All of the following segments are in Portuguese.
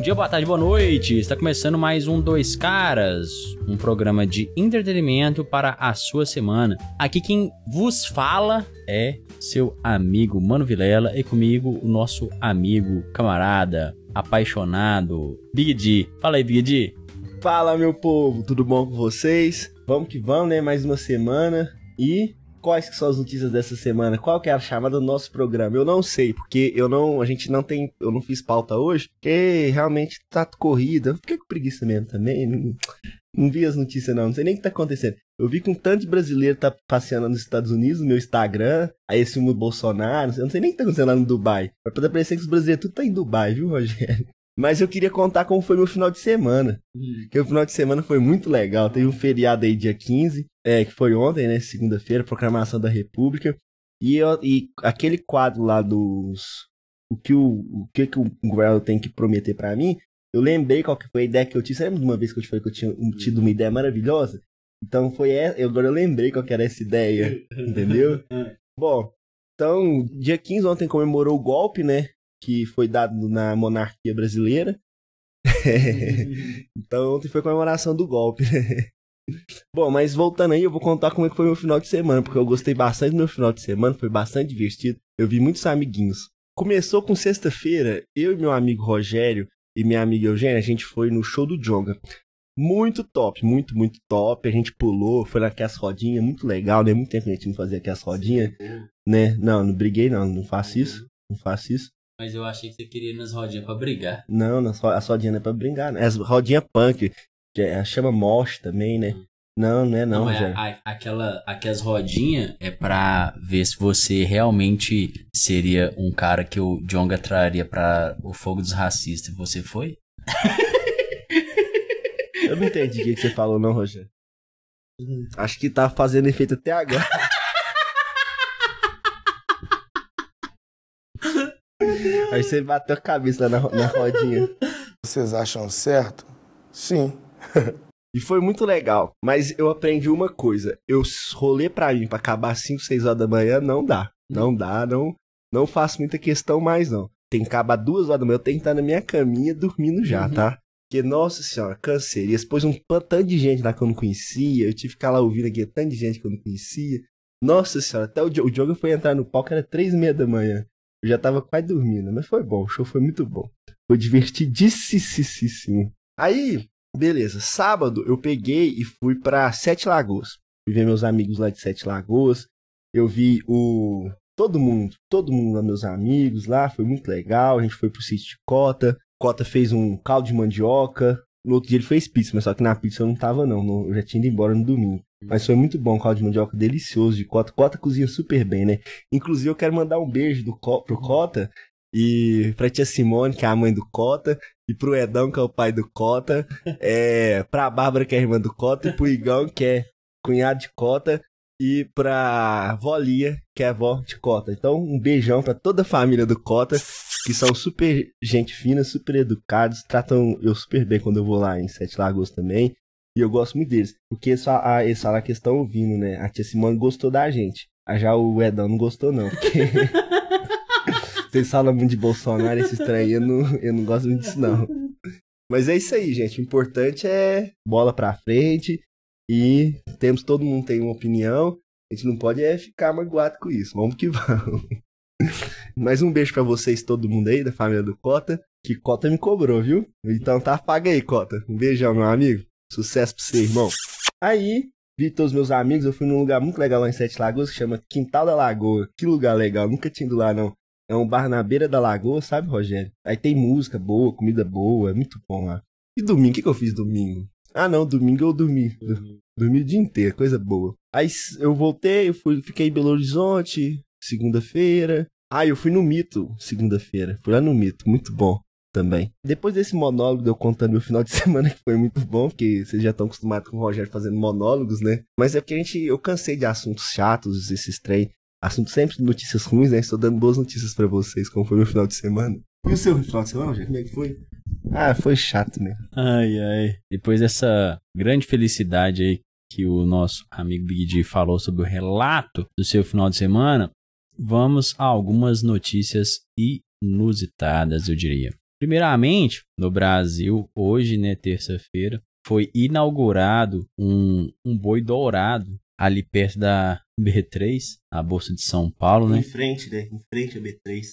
Bom dia, boa tarde, boa noite. Está começando mais um Dois Caras, um programa de entretenimento para a sua semana. Aqui quem vos fala é seu amigo Mano Vilela e comigo o nosso amigo, camarada, apaixonado, Big D. Fala aí, Big D. Fala, meu povo, tudo bom com vocês? Vamos que vamos, né? Mais uma semana e quais que são as notícias dessa semana? Qual que é a chamada do nosso programa? Eu não sei, porque eu não, a gente não tem, eu não fiz pauta hoje, porque realmente tá corrida. Fiquei com preguiça mesmo também, não, não vi as notícias não, não sei nem o que tá acontecendo. Eu vi que um tanto de brasileiro tá passeando nos Estados Unidos, no meu Instagram, aí esse filme do Bolsonaro, eu não sei nem o que tá acontecendo lá no Dubai. Vai poder parecer que os brasileiros tudo tá em Dubai, viu, Rogério? Mas eu queria contar como foi meu final de semana. Porque o final de semana foi muito legal. Teve um feriado aí dia 15, é, que foi ontem, né? Segunda-feira, proclamação da República. E, eu, e aquele quadro lá dos. O que o, o, que, que o governo tem que prometer para mim, eu lembrei qual que foi a ideia que eu tive. Você lembra de uma vez que eu te falei que eu tinha tido uma ideia maravilhosa? Então foi essa. Agora eu lembrei qual que era essa ideia. entendeu? Bom, então, dia 15 ontem comemorou o golpe, né? Que foi dado na monarquia brasileira. então ontem foi a comemoração do golpe, né? Bom, mas voltando aí, eu vou contar como é que foi meu final de semana, porque eu gostei bastante do meu final de semana, foi bastante divertido. Eu vi muitos amiguinhos. Começou com sexta-feira, eu e meu amigo Rogério e minha amiga Eugênia, a gente foi no show do Jonga. Muito top, muito, muito top. A gente pulou, foi naquelas rodinhas, muito legal, né? Muito tempo que a gente não fazia aquelas rodinhas, né? Não, não briguei não, não faço isso, não faço isso. Mas eu achei que você queria ir nas rodinhas pra brigar. Não, nas as rodinhas não é pra brigar, né? As rodinhas punk, que é- chama mosh também, né? Não, não é não, mas Rogério. a- a- aquela, aquelas rodinhas é pra ver se você realmente seria um cara que o Jonga traria pra o fogo dos racistas. Você foi? Eu não entendi o que que você falou, não, Rogério. Acho que tá fazendo efeito até agora. Aí você bateu a cabeça lá na, na rodinha. Vocês acham certo? Sim. E foi muito legal. Mas eu aprendi uma coisa. Eu rolê pra mim pra acabar às 5, 6 horas da manhã, não dá. Não dá, não, não faço muita questão mais, não. Tem que acabar duas horas da manhã, eu tenho que estar na minha caminha dormindo já, tá? Porque, nossa senhora, cansei. Depois um tanto de gente lá que eu não conhecia. Eu tive que ficar lá ouvindo aqui tanto de gente que eu não conhecia. Nossa senhora, até o Diogo foi entrar no palco, era três e meia da manhã. Eu já tava quase dormindo, mas foi bom, o show foi muito bom. Foi divertidíssimo. Aí, beleza, sábado eu peguei e fui pra Sete Lagoas. Fui ver meus amigos lá de Sete Lagoas. Eu vi o. Todo mundo, todo mundo lá, meus amigos lá, foi muito legal. A gente foi pro sítio de Cota. Cota fez um caldo de mandioca. No outro dia ele fez pizza, mas só que na pizza eu não tava, não. Eu já tinha ido embora no domingo. Mas foi muito bom, caldo de mandioca delicioso de Cota. Cota cozinha super bem, né? Inclusive eu quero mandar um beijo do, pro Cota e pra tia Simone, que é a mãe do Cota, e pro Edão, que é o pai do Cota, é, pra Bárbara, que é irmã do Cota, e pro Igão, que é cunhado de Cota, e pra Volia, que é avó de Cota. Então, um beijão pra toda a família do Cota, que são super gente fina, super educados, tratam eu super bem quando eu vou lá em Sete Lagos também. E eu gosto muito deles, porque eles falam, ah, eles falam que estão ouvindo, né? A tia Simone gostou da gente. Ah, já o Edão não gostou, não. Porque... Vocês falam muito de Bolsonaro, esse estranho, eu não, eu não gosto muito disso, não. Mas é isso aí, gente. O importante é bola pra frente e temos, todo mundo tem uma opinião. A gente não pode é ficar magoado com isso. Vamos que vamos. Mais um beijo pra vocês, todo mundo aí, da família do Cota. Que Cota me cobrou, viu? Então tá, paga aí, Cota. Um beijão, meu amigo. Sucesso pra você, irmão. Aí, vi todos os meus amigos. Eu fui num lugar muito legal lá em Sete Lagoas que chama Quintal da Lagoa. Que lugar legal, nunca tinha ido lá, não. É um bar na beira da lagoa, sabe, Rogério? Aí tem música boa, comida boa, é muito bom lá. E domingo, o que, que eu fiz domingo? Ah, não, domingo eu dormi. Dormi o dia inteiro, coisa boa. Aí eu voltei, eu fui, fiquei em Belo Horizonte, segunda-feira. Ah, eu fui no Mito, segunda-feira. Fui lá no Mito, muito bom também. Depois desse monólogo de eu contando meu final de semana, que foi muito bom, porque vocês já estão acostumados com o Rogério fazendo monólogos, né? Mas é porque a gente, eu cansei de assuntos chatos, esses trem. Assunto sempre de notícias ruins, né? Estou dando boas notícias pra vocês, como foi meu final de semana. E o seu final de semana, Rogério? Como é que foi? Ah, foi chato mesmo. Ai, ai. Depois dessa grande felicidade aí que o nosso amigo Big D falou sobre o relato do seu final de semana, vamos a algumas notícias inusitadas, eu diria. Primeiramente, no Brasil, hoje, né, terça-feira, foi inaugurado um, um boi dourado ali perto da B3, a Bolsa de São Paulo, né? Em frente, né? Em frente a B3.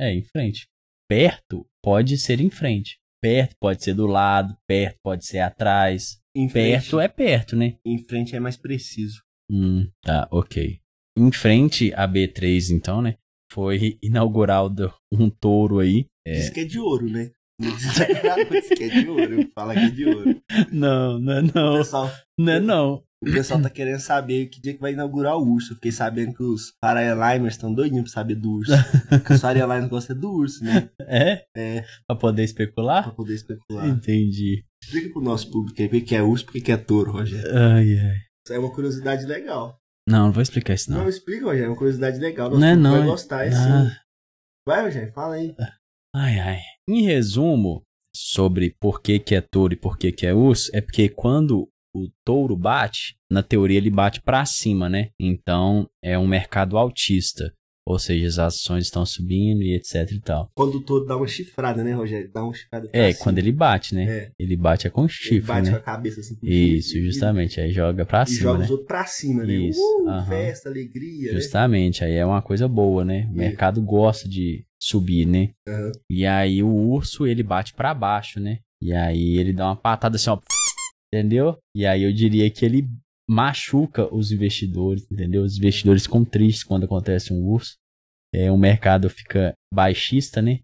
É, em frente. Perto pode ser em frente. Perto pode ser do lado, perto pode ser atrás. Em frente, Perto é perto, né? Em frente é mais preciso. Hum, tá, ok. Em frente a B3, então, né? Foi inaugurado um touro aí. É. Diz que é de ouro, né? Não diz que é de ouro. Fala que é de ouro. Não, não é não. pessoal, Não é não. O pessoal tá querendo saber que dia que vai inaugurar o urso. Eu fiquei sabendo que os Paraliners estão doidinhos pra saber do urso. Porque os Paraliners gostam do urso, né? É? É, Pra poder pra especular? poder especular. Entendi. Explica pro nosso público aí o que é urso e o que é touro, Rogério. Ai, ai. Isso é uma curiosidade legal. Não, não vou explicar isso Não, não. explica, Rogério. É uma curiosidade legal. Nosso Não é não. vai é- gostar, é Ah, sim. Vai, Rogério, fala aí. Ai, ai. Em resumo, sobre por que, que é touro e por que, que é urso, é porque quando o touro bate, na teoria ele bate pra cima, né? Então é um mercado altista. Ou seja, as ações estão subindo e etc e tal. Quando o touro dá uma chifrada, né, Rogério? Dá uma chifrada É, cima. quando ele bate, né? É. Ele bate é com Ele chifre, bate com né? a cabeça assim. com Isso, chifre, justamente. Aí joga pra E cima, joga né? os outros pra cima, né? Isso, Uh, aham. festa, alegria, né? Justamente, aí é uma coisa boa, né? O mercado gosta de subir, né? Aham. E aí o urso, ele bate pra baixo, né? E aí ele dá uma patada assim, ó. Entendeu? E aí eu diria que ele machuca os investidores, entendeu? Os investidores ficam tristes quando acontece um urso. É, o mercado fica baixista, né?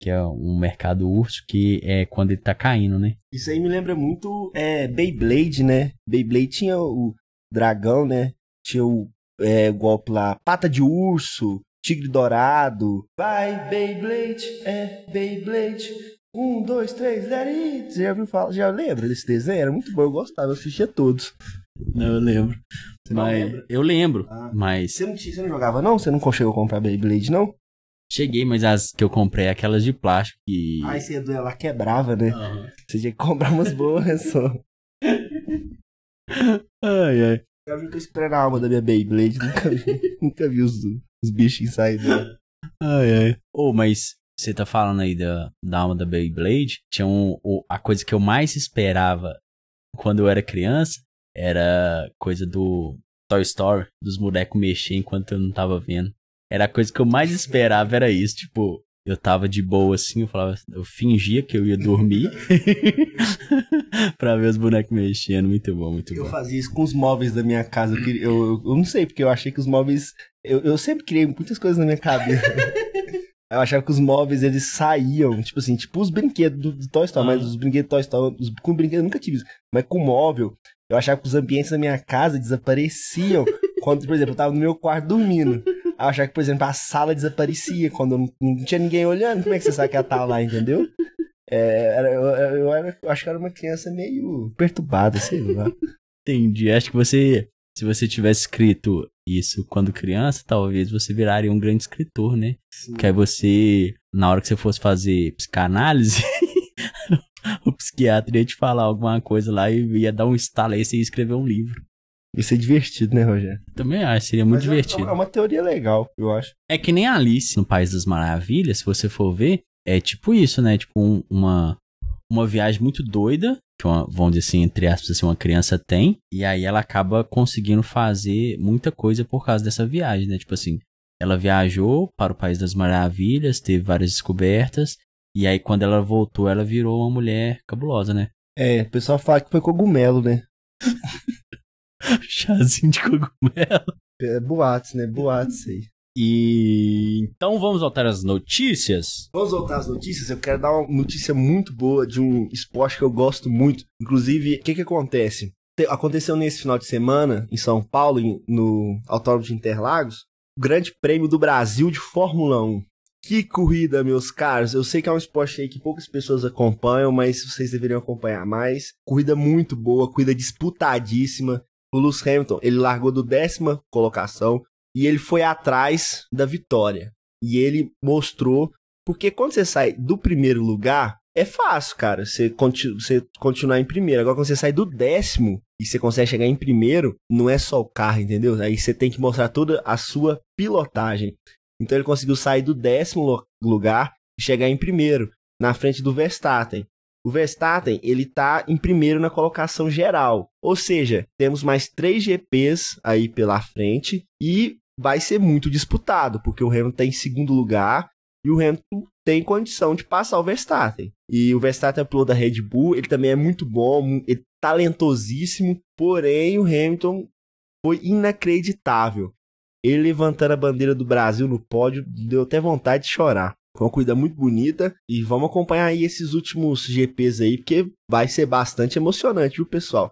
Que é um mercado urso, que é quando ele tá caindo, né? Isso aí me lembra muito é, Beyblade, né? Beyblade tinha o dragão, né? Tinha o é, golpe lá, pata de urso, tigre dourado. Vai, Beyblade, é Beyblade. Um, dois, três, let it. Você já viu falar? Já lembra desse desenho? Era muito bom, eu gostava, eu assistia todos. Não, eu lembro. Você não Mas lembra? eu lembro, Ah. mas Você não, tinha- você não jogava, não? Você não chegou a comprar Beyblade, não? cheguei, mas as que eu comprei é aquelas de plástico que. Ai, você ela quebrava, né? Você tinha que comprar umas boas só. Ai, ai. Eu já tô esperando a alma da minha Beyblade, nunca vi, nunca vi os, os bichinhos sair dela. Ai, ai. Ô, mas você tá falando aí da, da alma da Beyblade? Tinha um, o- a coisa que eu mais esperava quando eu era criança era coisa do Toy Story, dos bonecos mexer enquanto eu não tava vendo. Era a coisa que eu mais esperava, era isso. Tipo, eu tava de boa assim, eu falava, eu fingia que eu ia dormir pra ver os bonecos mexendo. Muito bom, muito Eu bom. fazia isso com os móveis da minha casa. Eu, queria- eu, eu- eu não sei, porque eu achei que os móveis. Eu, eu sempre criei muitas coisas na minha cabeça. eu achava que os móveis eles saíam, tipo assim, tipo os brinquedos do, do Toy Story, Ah. mas os brinquedos do Toy Story, os, com brinquedo eu nunca tive isso. Mas com móvel, eu achava que os ambientes da minha casa desapareciam quando, por exemplo, eu tava no meu quarto dormindo. Eu achava que, por exemplo, a sala desaparecia quando eu não, não tinha ninguém olhando. Como é que você sabe que ela tá lá, entendeu? É, era- eu, eu era- eu acho que era uma criança meio perturbada, sei lá. Entendi. Acho que você, se você tivesse escrito isso quando criança, talvez você viraria um grande escritor, né? Porque aí você, na hora que você fosse fazer psicanálise, o psiquiatra ia te falar alguma coisa lá e ia dar um estalo aí e você ia escrever um livro. Isso é divertido, né, Rogério? Também acho, seria muito Mas é- divertido. É uma teoria legal, eu acho. É que nem a Alice no País das Maravilhas, se você for ver, é tipo isso, né? Tipo um- uma, uma viagem muito doida, que uma, vamos dizer assim, entre aspas, assim, uma criança tem, e aí ela acaba conseguindo fazer muita coisa por causa dessa viagem, né? Tipo assim, ela viajou para o País das Maravilhas, teve várias descobertas, e aí quando ela voltou, ela virou uma mulher cabulosa, né? É, o pessoal fala que foi cogumelo, né? Chazinho de cogumelo. É, boatos, né? Boatos aí. E então vamos voltar às notícias. Vamos voltar às notícias. Eu quero dar uma notícia muito boa de um esporte que eu gosto muito. Inclusive, o que que acontece? Te- Aconteceu nesse final de semana, em São Paulo, no Autódromo de Interlagos, o Grande Prêmio do Brasil de Fórmula 1. Que corrida, meus caros. Eu sei que é um esporte aí que poucas pessoas acompanham, mas vocês deveriam acompanhar mais. Corrida muito boa, corrida disputadíssima. O Lewis Hamilton, ele largou do décima colocação e ele foi atrás da vitória. E ele mostrou porque quando você sai do primeiro lugar, é fácil, cara, você, conti você continuar em primeiro. Agora, quando você sai do décimo e você consegue chegar em primeiro, não é só o carro, entendeu? Aí você tem que mostrar toda a sua pilotagem. Então ele conseguiu sair do décimo lugar e chegar em primeiro. na frente do Verstappen. O Verstappen, ele tá em primeiro na colocação geral. Ou seja, temos mais três GPs aí pela frente e vai ser muito disputado, porque o Hamilton tá em segundo lugar e o Hamilton tem condição de passar o Verstappen. E o Verstappen é piloto da Red Bull, ele também é muito bom, ele é talentosíssimo, porém o Hamilton foi inacreditável. Ele levantando a bandeira do Brasil no pódio, deu até vontade de chorar. Foi uma corrida muito bonita e vamos acompanhar aí esses últimos GPs aí, porque vai ser bastante emocionante, viu, pessoal?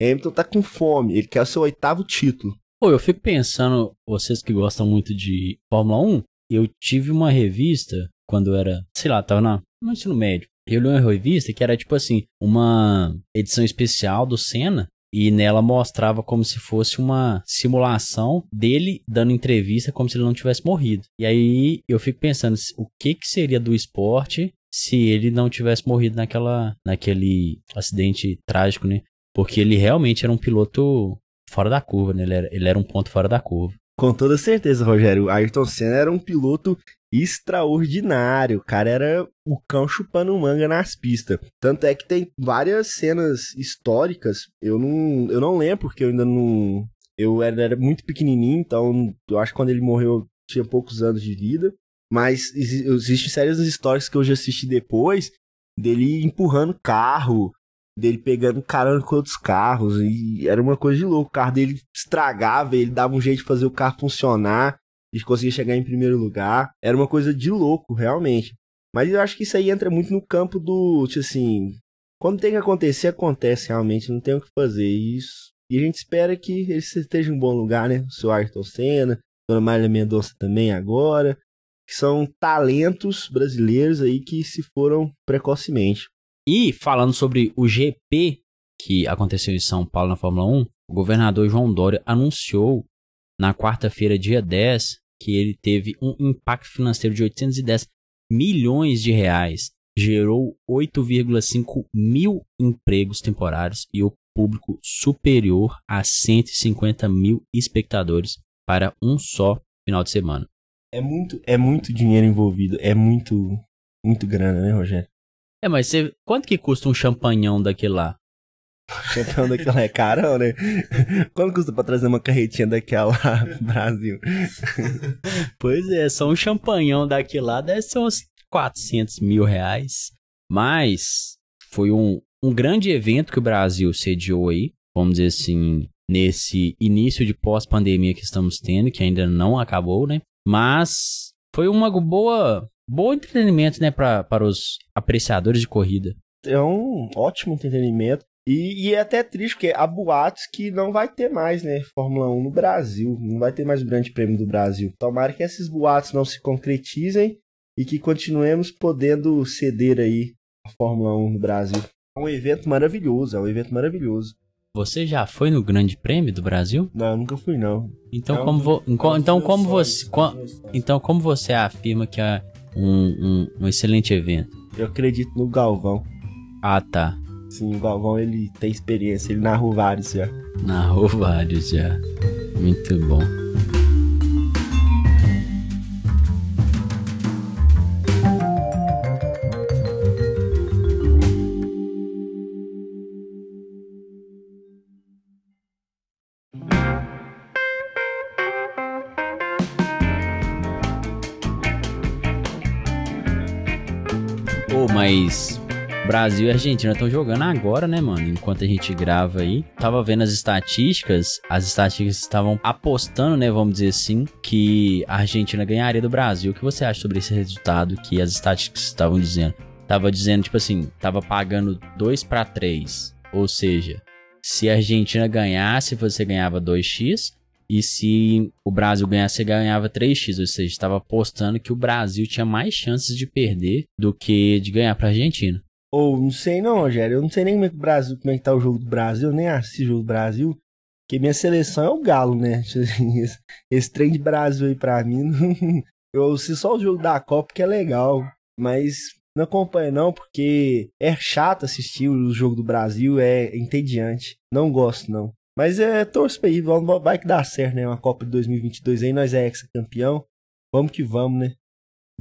Hamilton tá com fome, ele quer o seu oitavo título. Pô, eu fico pensando, vocês que gostam muito de Fórmula 1, eu tive uma revista quando eu era, sei lá, tava na, no ensino médio. Eu li uma revista que era tipo assim, uma edição especial do Senna e nela mostrava como se fosse uma simulação dele dando entrevista como se ele não tivesse morrido. E aí eu fico pensando o que que seria do esporte se ele não tivesse morrido naquela naquele acidente trágico, né? Porque ele realmente era um piloto fora da curva, né? Ele era, ele era um ponto fora da curva. Com toda certeza, Rogério. Ayrton Senna era um piloto extraordinário. O cara era o cão chupando manga nas pistas. Tanto é que tem várias cenas históricas. Eu não, eu não lembro, porque eu ainda não. Eu era, era muito pequenininho, então eu acho que quando ele morreu eu tinha poucos anos de vida. Mas existem séries histórias que eu já assisti depois dele empurrando carro, dele pegando carona com outros carros. E era uma coisa de louco. O carro dele estragava, ele dava um jeito de fazer o carro funcionar e conseguia chegar em primeiro lugar. Era uma coisa de louco, realmente. Mas eu acho que isso aí entra muito no campo do, tipo assim, quando tem que acontecer, acontece realmente, não tem o que fazer. Isso. E a gente espera que ele esteja em um bom lugar, né? O seu Ayrton Senna, Dona Maria Mendonça também agora, que são talentos brasileiros aí que se foram precocemente. E falando sobre o GP que aconteceu em São Paulo na Fórmula 1, o governador João Dória anunciou na quarta-feira, dia 10, que ele teve um impacto financeiro de 810 milhões de reais, gerou 8,5 mil empregos temporários e o público superior a 150 mil espectadores para um só final de semana. É muito, é muito dinheiro envolvido, é muito, muito grana, né, Rogério? É, mas você, quanto que custa um champanhão daquele lá? Champanhão daquela é carão, né? Quanto custa pra trazer uma carretinha daquela lá pro Brasil? pois é, só um champanhão daquele lá deve ser uns 400 mil reais. Mas foi um, um grande evento que o Brasil sediou aí, vamos dizer assim, nesse início de pós-pandemia que estamos tendo, que ainda não acabou, né? Mas foi uma boa bom entretenimento, né, pra, para os apreciadores de corrida. É um ótimo entretenimento. E, e, é até triste, porque há boatos que não vai ter mais, né, Fórmula 1 no Brasil. Não vai ter mais o Grande Prêmio do Brasil. Tomara que esses boatos não se concretizem e que continuemos podendo ceder aí a Fórmula 1 no Brasil. É um evento maravilhoso, é um evento maravilhoso. Você já foi no Grande Prêmio do Brasil? Não, nunca fui não. Então é como vo... então como você então como você afirma que é um, um, um excelente evento? Eu acredito no Galvão. Ah, tá. Sim, o Galvão ele tem experiência, ele narrou vários já. Narrou vários já. Muito bom. Mas Brasil e Argentina estão jogando agora, né, mano? Enquanto a gente grava aí. Tava vendo as estatísticas, as estatísticas estavam apostando, né, vamos dizer assim, que a Argentina ganharia do Brasil. O que você acha sobre esse resultado que as estatísticas estavam dizendo? Tava dizendo, tipo assim, tava pagando 2 para 3. Ou seja, se a Argentina ganhasse, você ganhava 2x. E se o Brasil ganhasse, você ganhava 3x. Ou seja, estava apostando que o Brasil tinha mais chances de perder do que de ganhar para a Argentina. Ou, não sei não, Rogério. Eu não sei nem como é que o Brasil, como é que tá o jogo do Brasil. Eu nem assisto o jogo do Brasil. Porque minha seleção é o Galo, né? Esse, esse trem de Brasil aí pra mim. Eu assisto só o jogo da Copa, que é legal. Mas não acompanho não, porque é chato assistir o jogo do Brasil, é entediante. Não gosto não. Mas é, torço pra ir, vai que dá certo, né? Uma Copa de 2022 aí, nós é ex-campeão. Vamos que vamos, né?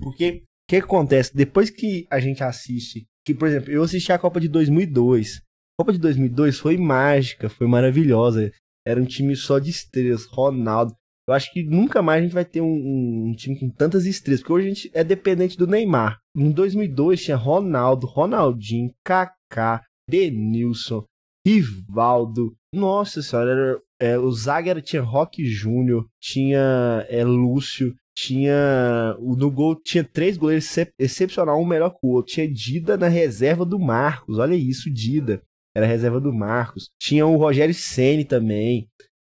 Porque que acontece? Depois que a gente assiste, que por exemplo, eu assisti a Copa de 2002. A Copa de 2002 foi mágica, foi maravilhosa. Era um time só de estrelas, Ronaldo. Eu acho que nunca mais a gente vai ter um, um time com tantas estrelas, porque hoje a gente é dependente do Neymar. Em 2002 tinha Ronaldo, Ronaldinho, Kaká, Denilson, Rivaldo. Nossa senhora, era, é, o Zaga tinha Rock Júnior, tinha é, Lúcio, tinha. No gol tinha três goleiros excep excepcional, um melhor que o outro. Tinha Dida na reserva do Marcos. Olha isso, Dida. Era reserva do Marcos. Tinha o Rogério Ceni também.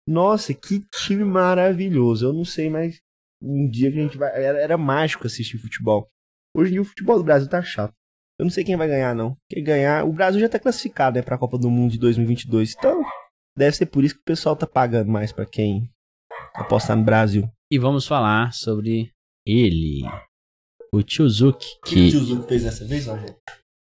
Nossa, que time maravilhoso. Eu não sei mais um dia que a gente vai. Era, era mágico assistir futebol. Hoje em dia o futebol do Brasil tá chato. Eu não sei quem vai ganhar, não. Quem ganhar. O Brasil já tá classificado, né, pra Copa do Mundo de 2022. Então, deve ser por isso que o pessoal tá pagando mais para quem apostar no Brasil. E vamos falar sobre ele, o Tiozuki. Que, que o Tiozuki fez dessa vez, Rogério?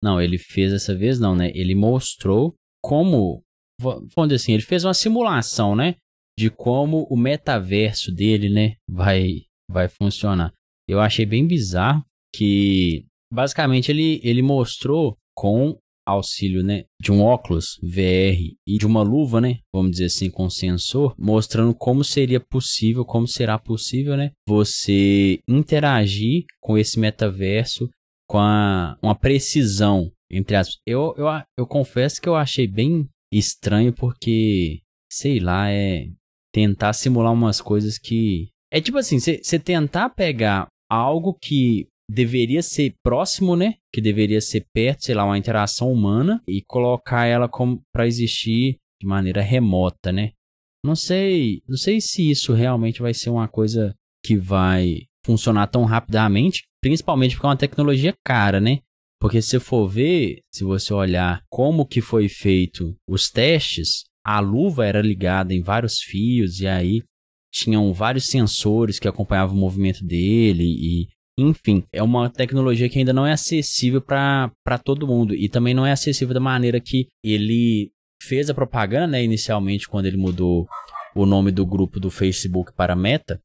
Não, ele fez dessa vez não, né? Ele mostrou como, vamos dizer assim, ele fez uma simulação, né? De como o metaverso dele, né, vai, vai funcionar. Eu achei bem bizarro que, basicamente, ele, ele mostrou com auxílio, né, de um óculos VR e de uma luva, né, vamos dizer assim, com sensor, mostrando como seria possível, como será possível, né, você interagir com esse metaverso com a, uma precisão, entre aspas. Eu, eu, eu confesso que eu achei bem estranho porque, sei lá, é tentar simular umas coisas que... É tipo assim, você tentar pegar algo que deveria ser próximo, né? Que deveria ser perto, sei lá, uma interação humana e colocar ela como para existir de maneira remota, né? Não sei, não sei se isso realmente vai ser uma coisa que vai funcionar tão rapidamente, principalmente porque é uma tecnologia cara, né? Porque se for ver, se você olhar como que foi feito os testes, a luva era ligada em vários fios e aí tinham vários sensores que acompanhavam o movimento dele e enfim, é uma tecnologia que ainda não é acessível para todo mundo e também não é acessível da maneira que ele fez a propaganda, né, inicialmente quando ele mudou o nome do grupo do Facebook para Meta.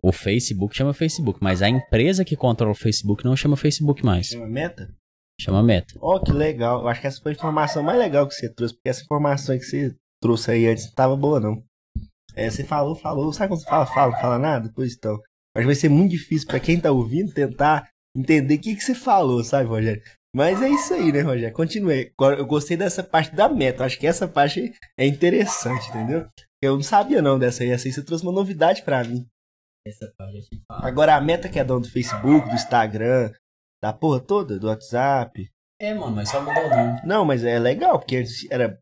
O Facebook chama Facebook, mas a empresa que controla o Facebook não chama Facebook mais. Chama Meta? Chama Meta. Oh, que legal. Eu acho que essa foi a informação mais legal que você trouxe, porque essa informação que você trouxe aí antes não estava boa, não. É, você falou, falou. Sabe quando você fala, fala, fala nada? Pois então. Mas vai ser muito difícil para quem tá ouvindo tentar entender o que, que você falou, sabe, Rogério? Mas é isso aí, né, Rogério? Continue. Eu gostei dessa parte da meta. Acho que essa parte é interessante, entendeu? Eu não sabia não dessa aí. Essa aí você trouxe uma novidade para mim. Essa parte aqui fala. Agora a meta que é dona do Facebook, do Instagram, da porra toda, do WhatsApp. É, mano, mas só mudou o nome. Não, mas é legal, porque antes era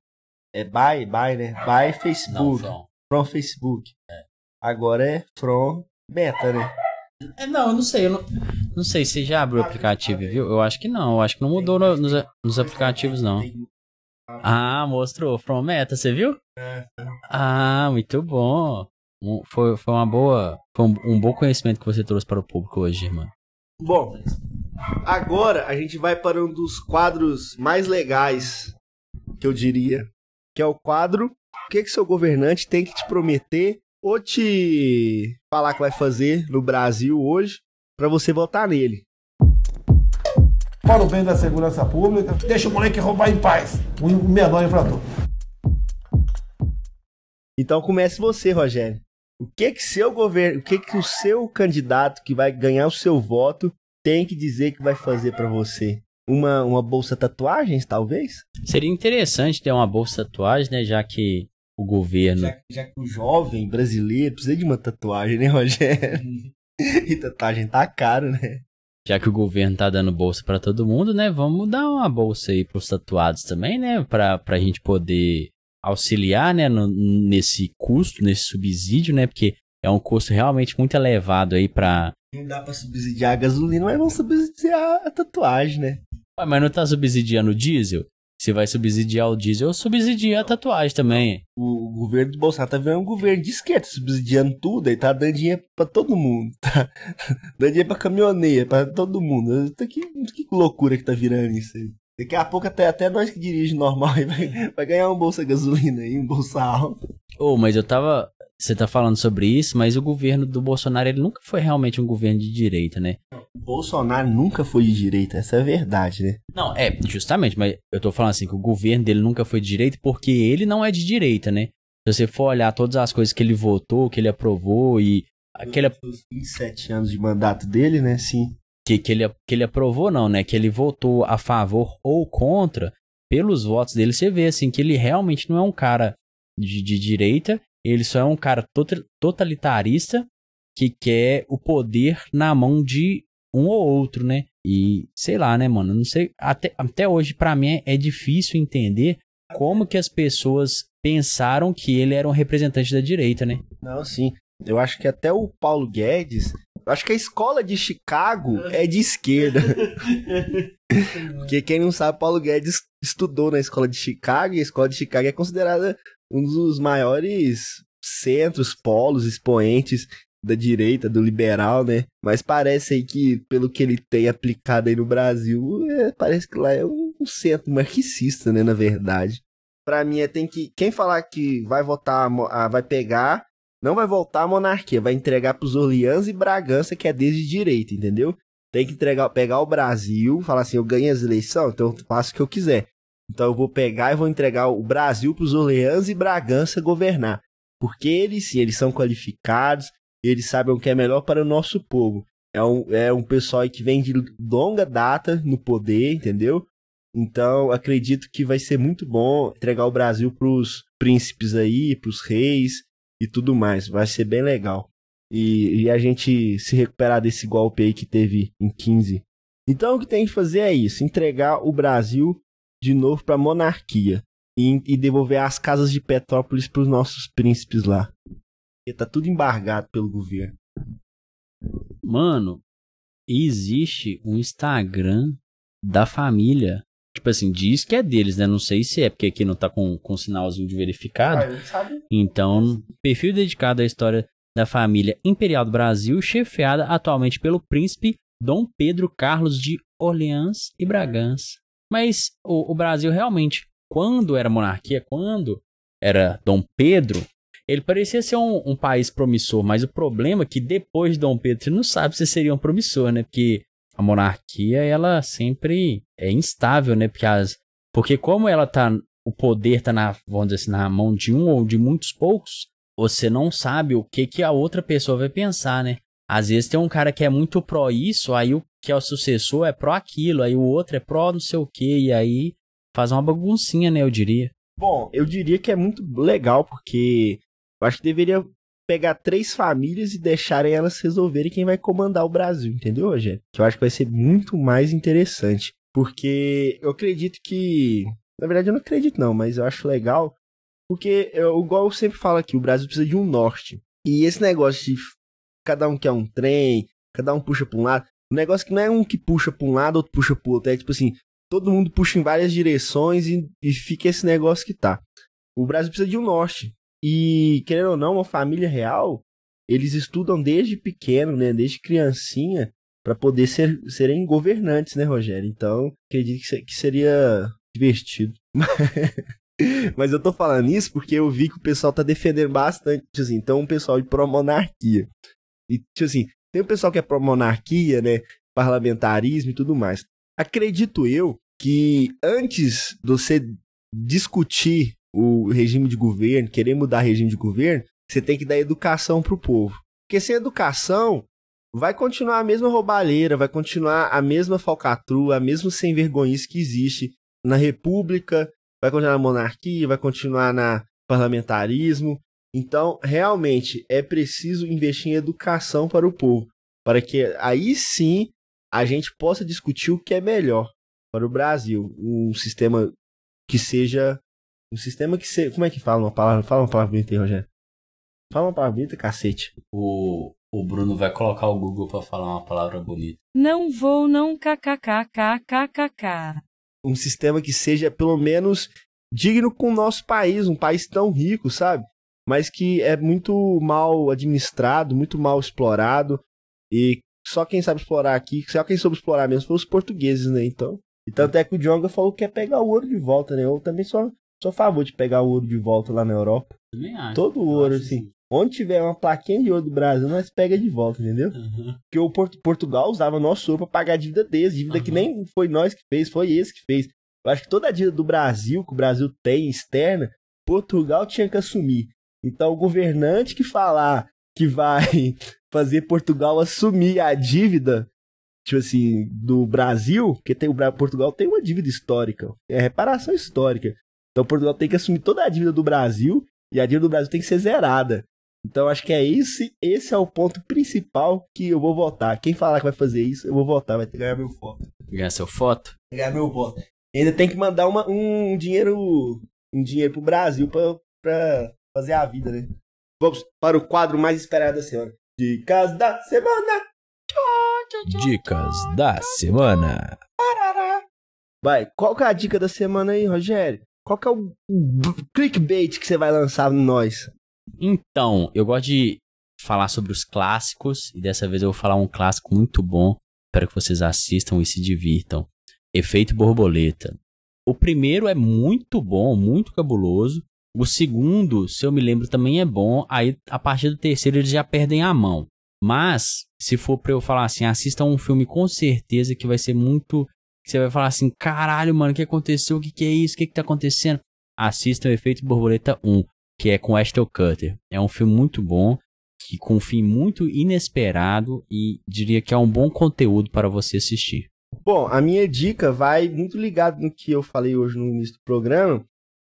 é by, by, né? By Facebook. Não, from. from Facebook. É. Agora é from beta, né? É, não, eu não sei. Eu não, não sei se já abriu o aplicativo, viu? Eu acho que não. Eu acho que não mudou no, nos, nos aplicativos, não. Ah, mostrou. From Meta, você viu? Ah, muito bom. Foi, foi uma boa. Foi um, um bom conhecimento que você trouxe para o público hoje, irmão. Bom, agora a gente vai para um dos quadros mais legais, que eu diria, que é o quadro O que, que seu governante tem que te prometer ou te falar que vai fazer no Brasil hoje para você votar nele. Para o bem da segurança pública, deixa o moleque roubar em paz, o menor infrator. Então comece você, Rogério. O que que seu governo, o que que o seu candidato que vai ganhar o seu voto tem que dizer que vai fazer para você? Uma, uma bolsa tatuagens, talvez? Seria interessante ter uma bolsa tatuagem, né? Já que o governo. Já, já, que o jovem brasileiro precisa de uma tatuagem, né, Rogério? e tatuagem tá caro, né? Já que o governo tá dando bolsa para todo mundo, né? Vamos dar uma bolsa aí pros tatuados também, né? Pra, pra gente poder auxiliar, né? No, nesse custo, nesse subsídio, né? Porque é um custo realmente muito elevado aí pra. Não dá pra subsidiar a gasolina, mas vamos subsidiar a tatuagem, né? mas não tá subsidiando o diesel? Se vai subsidiar o diesel ou subsidiar a tatuagem também. O governo do Bolsonaro tá vendo um governo de esquerda, subsidiando tudo, aí tá dando dinheiro pra todo mundo, tá dando dinheiro pra caminhoneiro, pra todo mundo. Que, que loucura que tá virando isso aí. Daqui a pouco até, até nós que dirige normal vai, vai ganhar um bolsa gasolina aí, um bolsa alto. Ô, oh, mas eu tava. Você tá falando sobre isso, mas o governo do Bolsonaro ele nunca foi realmente um governo de direita, né? Bolsonaro nunca foi de direita, essa é a verdade, né? Não, é, justamente, mas eu tô falando assim que o governo dele nunca foi de direita porque ele não é de direita, né? Se você for olhar todas as coisas que ele votou, que ele aprovou e aquele Os 27 anos de mandato dele, né? Sim. que, que, ele, que ele aprovou, não, né? Que ele votou a favor ou contra, pelos votos dele, você vê assim que ele realmente não é um cara de, de direita, ele só é um cara tota- totalitarista que quer o poder na mão de um ou outro, né? E sei lá, né, mano? Não sei. Até, até hoje, pra mim, é, é difícil entender como que as pessoas pensaram que ele era um representante da direita, né? Não, sim. Eu acho que até o Paulo Guedes. Eu acho que a escola de Chicago é de esquerda. Porque quem não sabe, Paulo Guedes estudou na escola de Chicago e a escola de Chicago é considerada um dos maiores centros, polos, expoentes da direita, do liberal, né? Mas parece aí que, pelo que ele tem aplicado aí no Brasil, é, parece que lá é um, um centro marxista, né? Na verdade. Pra mim, é tem que. Quem falar que vai votar, a vai pegar, não vai voltar a monarquia, vai entregar pros Orleans e Bragança, que é desde direita, entendeu? Tem que entregar, pegar o Brasil, falar assim, eu ganhei as eleições, então eu faço o que eu quiser. Então eu vou pegar e vou entregar o Brasil pros Orleans e Bragança governar. Porque eles sim, eles são qualificados, eles sabem o que é melhor para o nosso povo. É um, é um pessoal que vem de longa data no poder, entendeu? Então, acredito que vai ser muito bom entregar o Brasil pros príncipes aí, pros reis e tudo mais. Vai ser bem legal. E, e a gente se recuperar desse golpe aí que teve em 15. Então, o que tem que fazer é isso: entregar o Brasil de novo pra monarquia. E, e devolver as casas de Petrópolis pros nossos príncipes lá. Tá tudo embargado pelo governo. Mano, existe um Instagram da família. Tipo assim, diz que é deles, né? Não sei se é, porque aqui não tá com, com sinalzinho de verificado. Então, perfil dedicado à história da família imperial do Brasil, chefiada atualmente pelo príncipe Dom Pedro Carlos de Orleans e Bragança. Mas o, o Brasil realmente, quando era monarquia, quando era Dom Pedro, ele parecia ser um, um país promissor, mas o problema é que depois de Dom Pedro, não sabe se seria um promissor, né? Porque a monarquia, ela sempre é instável, né? Porque, as, porque como ela tá, o poder tá na, vamos dizer assim, na mão de um ou de muitos poucos, você não sabe o que que a outra pessoa vai pensar, né? Às vezes tem um cara que é muito pró isso, aí o que é o sucessor é pró aquilo, aí o outro é pró não sei o que, e aí faz uma baguncinha, né, eu diria. Bom, eu diria que é muito legal, porque eu acho que deveria pegar três famílias e deixarem elas resolverem quem vai comandar o Brasil, entendeu, Rogério? Que eu acho que vai ser muito mais interessante. Porque eu acredito que. Na verdade, eu não acredito, não, mas eu acho legal. Porque, eu, igual eu sempre falo aqui, o Brasil precisa de um norte. E esse negócio de cada um quer um trem, cada um puxa pra um lado. O negócio que não é um que puxa pra um lado, outro puxa pro outro. É tipo assim, todo mundo puxa em várias direções e, e fica esse negócio que tá. O Brasil precisa de um norte. E, querendo ou não, uma família real, eles estudam desde pequeno, né? Desde criancinha, para poder ser, serem governantes, né, Rogério? Então, acredito que, se- que seria divertido. Mas eu tô falando isso porque eu vi que o pessoal tá defendendo bastante, tipo assim, então o pessoal de pró-monarquia. E, tipo assim, tem o pessoal que é pró-monarquia, né? Parlamentarismo e tudo mais. Acredito eu que antes de você discutir o regime de governo, querer mudar regime de governo, você tem que dar educação pro povo. Porque sem educação, vai continuar a mesma roubalheira, vai continuar a mesma falcatrua, a mesma sem vergonhice que existe na república, vai continuar na monarquia, vai continuar na parlamentarismo. Então, realmente, é preciso investir em educação para o povo, para que aí sim a gente possa discutir o que é melhor para o Brasil, um sistema que seja um sistema que seja, como é que fala uma palavra? Fala uma palavra bonita aí, Rogério. Fala uma palavra bonita, cacete. O, o Bruno vai colocar o Google pra falar uma palavra bonita. Não vou não kkkkkkk. um sistema que seja pelo menos digno com o nosso país, um país tão rico, sabe? Mas que é muito mal administrado, muito mal explorado e só quem sabe explorar aqui, só quem soube explorar mesmo foi os portugueses, né? Então, e tanto é que o Jonga falou que quer pegar o ouro de volta, né? Eu também sou, sou a favor de pegar o ouro de volta lá na Europa. Também acho. Todo o ouro, assim. Onde tiver uma plaquinha de ouro do Brasil, nós pega de volta, entendeu? Porque o Porto- Portugal usava nosso ouro pra pagar a dívida deles, dívida que Aham. nem foi nós que fez, foi esse que fez. Eu acho que toda a dívida do Brasil, que o Brasil tem externa, Portugal tinha que assumir. Então o governante que falar que vai fazer Portugal assumir a dívida, tipo assim, do Brasil, porque tem o Portugal tem uma dívida histórica, é reparação histórica. Então Portugal tem que assumir toda a dívida do Brasil e a dívida do Brasil tem que ser zerada. Então acho que é esse, esse é o ponto principal que eu vou votar. Quem falar que vai fazer isso, eu vou votar, vai ter que ganhar meu voto. Ganhar seu foto? Ganhar meu voto. E ainda tem que mandar uma- um dinheiro um dinheiro pro Brasil pra, pra fazer a vida, né? Vamos para o quadro mais esperado da semana. Dicas da semana. Dicas da semana. Vai, qual que é a dica da semana aí, Rogério? Qual que é o clickbait que você vai lançar em nós? Então, eu gosto de falar sobre os clássicos e dessa vez eu vou falar um clássico muito bom. Espero que vocês assistam e se divirtam. Efeito borboleta. O primeiro é muito bom, muito cabuloso. O segundo, se eu me lembro, também é bom. Aí, a partir do terceiro, eles já perdem a mão. Mas, se for pra eu falar assim, assista um filme com certeza que vai ser muito. Você vai falar assim: caralho, mano, o que aconteceu? O que, que é isso? O que, que tá acontecendo? Assista o Efeito Borboleta 1 que é com Ashton Cutter. É um filme muito bom, que com um fim muito inesperado e diria que é um bom conteúdo para você assistir. Bom, a minha dica vai muito ligado no que eu falei hoje no início do programa,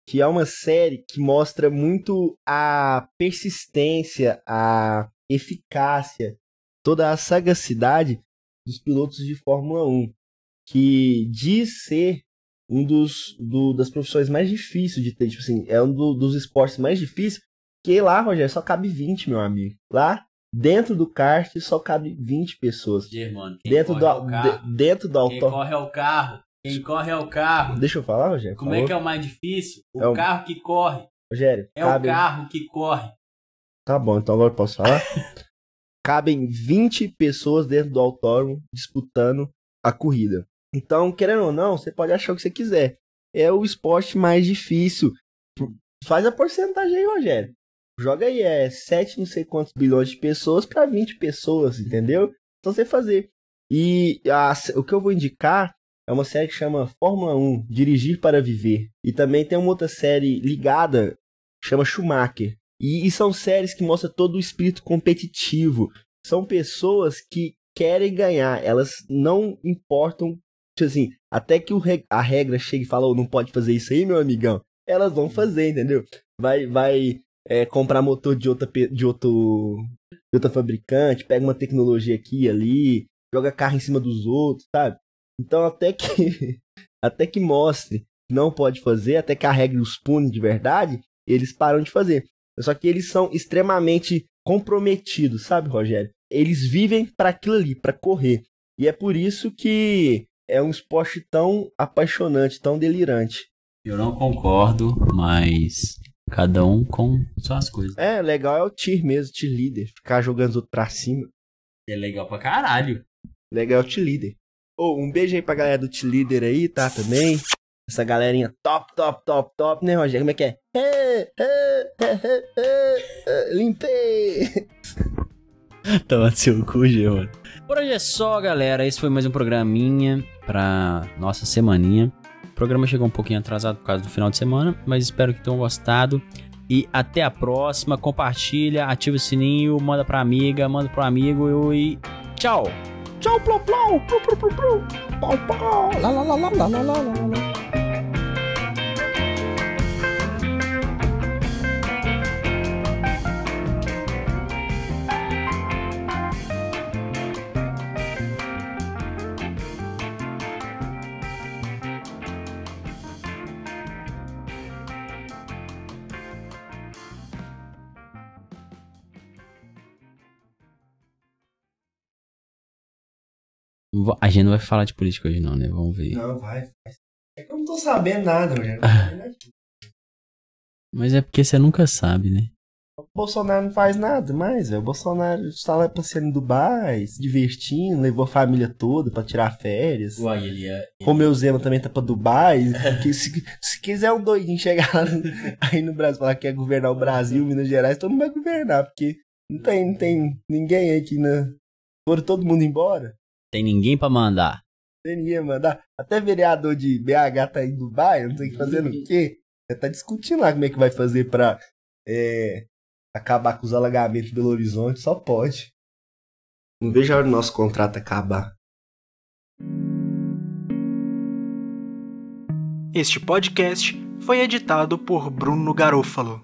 que é uma série que mostra muito a persistência, a eficácia, toda a sagacidade dos pilotos de Fórmula 1, que diz ser um dos do- das profissões mais difíceis de ter, tipo assim, é um do- dos esportes mais difíceis, que lá, Rogério, só cabe 20, meu amigo. Lá, dentro do kart, só cabe 20 pessoas. Germano, Dentro do, de- dentro do auto... corre é o carro. Quem corre é o carro. Deixa eu falar, Rogério? Como por é que é o mais difícil? O É o- carro que corre. Rogério, É cabe... o carro que corre. Tá bom, então agora eu posso falar? Cabem 20 pessoas dentro do autódromo disputando a corrida. Então, querendo ou não, você pode achar o que você quiser. É o esporte mais difícil. Faz a porcentagem aí, Rogério. Joga aí, é 7 não sei quantos bilhões de pessoas para 20 pessoas, entendeu? Então você fazer. E a- o que eu vou indicar é uma série que chama Fórmula 1, Dirigir para Viver. E também tem uma outra série ligada, chama Schumacher. E, e são séries que mostram todo o espírito competitivo. São pessoas que querem ganhar, elas não importam, assim, até que o re- a regra chegue e fala, "Ô, não pode fazer isso aí, meu amigão. Elas vão fazer, entendeu? Vai, vai é, comprar motor de outra, de outro, de outra fabricante, pega uma tecnologia aqui e ali, joga carro em cima dos outros, sabe? Então até que até que mostre que não pode fazer, até que a regra os pune de verdade, eles param de fazer. Só que eles são extremamente comprometidos, sabe, Rogério? Eles vivem para aquilo ali, para correr. E é por isso que é um esporte tão apaixonante, tão delirante. Eu não concordo, mas cada um com suas coisas. É, legal é o tier mesmo, tier leader, ficar jogando os outros pra cima. É legal pra caralho. Legal é o tier leader. Ô, um beijo aí pra galera do tier leader aí, tá, também. Essa galerinha top, top, top, top, né, Rogério? Como é que é? Limpei! Toma seu cu, mano. Por hoje é só, galera. Esse foi mais um programinha pra nossa semaninha. O programa chegou um pouquinho atrasado por causa do final de semana, mas espero que tenham gostado. E até a próxima. Compartilha, ativa o sininho, manda pra amiga, manda pro amigo e tchau! Tchau, plou, plou, plou, plou, plou, plou. Pau, pau, lá, lá, lá, lá, lá, lá, lá. A gente não vai falar de política hoje, não, né? Vamos ver. Não, vai. É que eu não tô sabendo nada, Rogério. Mas é porque você nunca sabe, né? O Bolsonaro não faz nada mais, velho. O Bolsonaro está lá passeando em Dubai, se divertindo, levou a família toda pra tirar férias. Uai, ele é. Romeu Zema também tá pra Dubai. que se, se quiser um doidinho chegar lá no- aí no Brasil falar que quer governar o Brasil, Minas Gerais, todo mundo vai governar, porque não tem, não tem ninguém aí que na. Foram todo mundo embora. Tem ninguém pra mandar. Seria mandar. Até vereador de BH tá em Dubai, não o que fazendo o quê. Você tá discutindo lá como é que vai fazer pra é, acabar com os alagamentos de Belo Horizonte, só pode. Não vejo a hora do nosso contrato acabar. Este podcast foi editado por Bruno Garofalo.